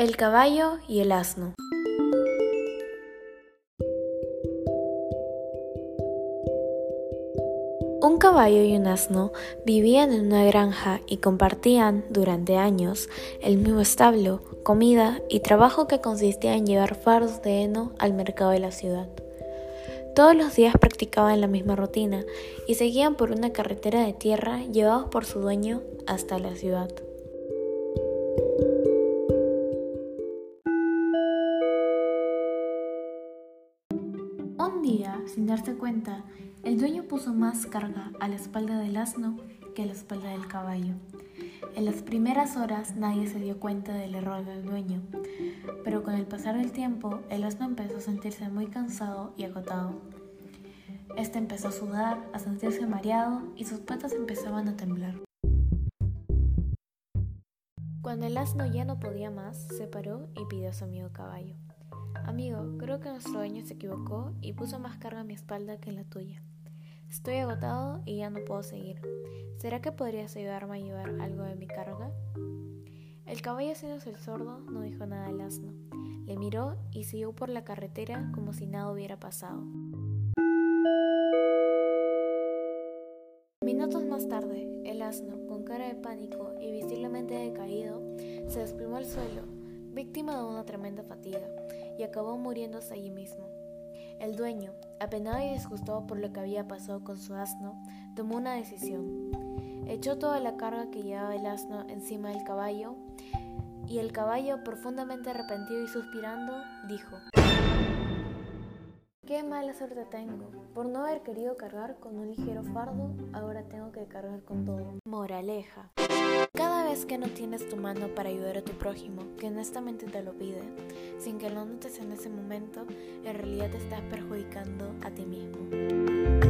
El caballo y el asno. Un caballo y un asno vivían en una granja y compartían durante años el mismo establo, comida y trabajo que consistía en llevar fardos de heno al mercado de la ciudad. Todos los días practicaban la misma rutina y seguían por una carretera de tierra llevados por su dueño hasta la ciudad. Un día, sin darse cuenta, el dueño puso más carga a la espalda del asno que a la espalda del caballo. En las primeras horas nadie se dio cuenta del error del dueño, pero con el pasar del tiempo el asno empezó a sentirse muy cansado y agotado. Este empezó a sudar, a sentirse mareado y sus patas empezaban a temblar. Cuando el asno ya no podía más, se paró y pidió a su amigo caballo. Amigo, creo que nuestro dueño se equivocó y puso más carga a mi espalda que en la tuya. Estoy agotado y ya no puedo seguir. ¿Será que podrías ayudarme a llevar algo de mi carga? El caballo haciéndose el sordo no dijo nada al asno. Le miró y siguió por la carretera como si nada hubiera pasado. Minutos más tarde, el asno, con cara de pánico y visiblemente decaído, se desplomó al suelo, víctima de una tremenda fatiga, y acabó muriéndose allí mismo. El dueño, apenado y disgustado por lo que había pasado con su asno, tomó una decisión. Echó toda la carga que llevaba el asno encima del caballo, y el caballo, profundamente arrepentido y suspirando, dijo, Qué mala suerte tengo. Por no haber querido cargar con un ligero fardo, ahora tengo que cargar con todo. Moraleja. Vez que no tienes tu mano para ayudar a tu prójimo, que honestamente te lo pide, sin que lo notes en ese momento, en realidad te estás perjudicando a ti mismo.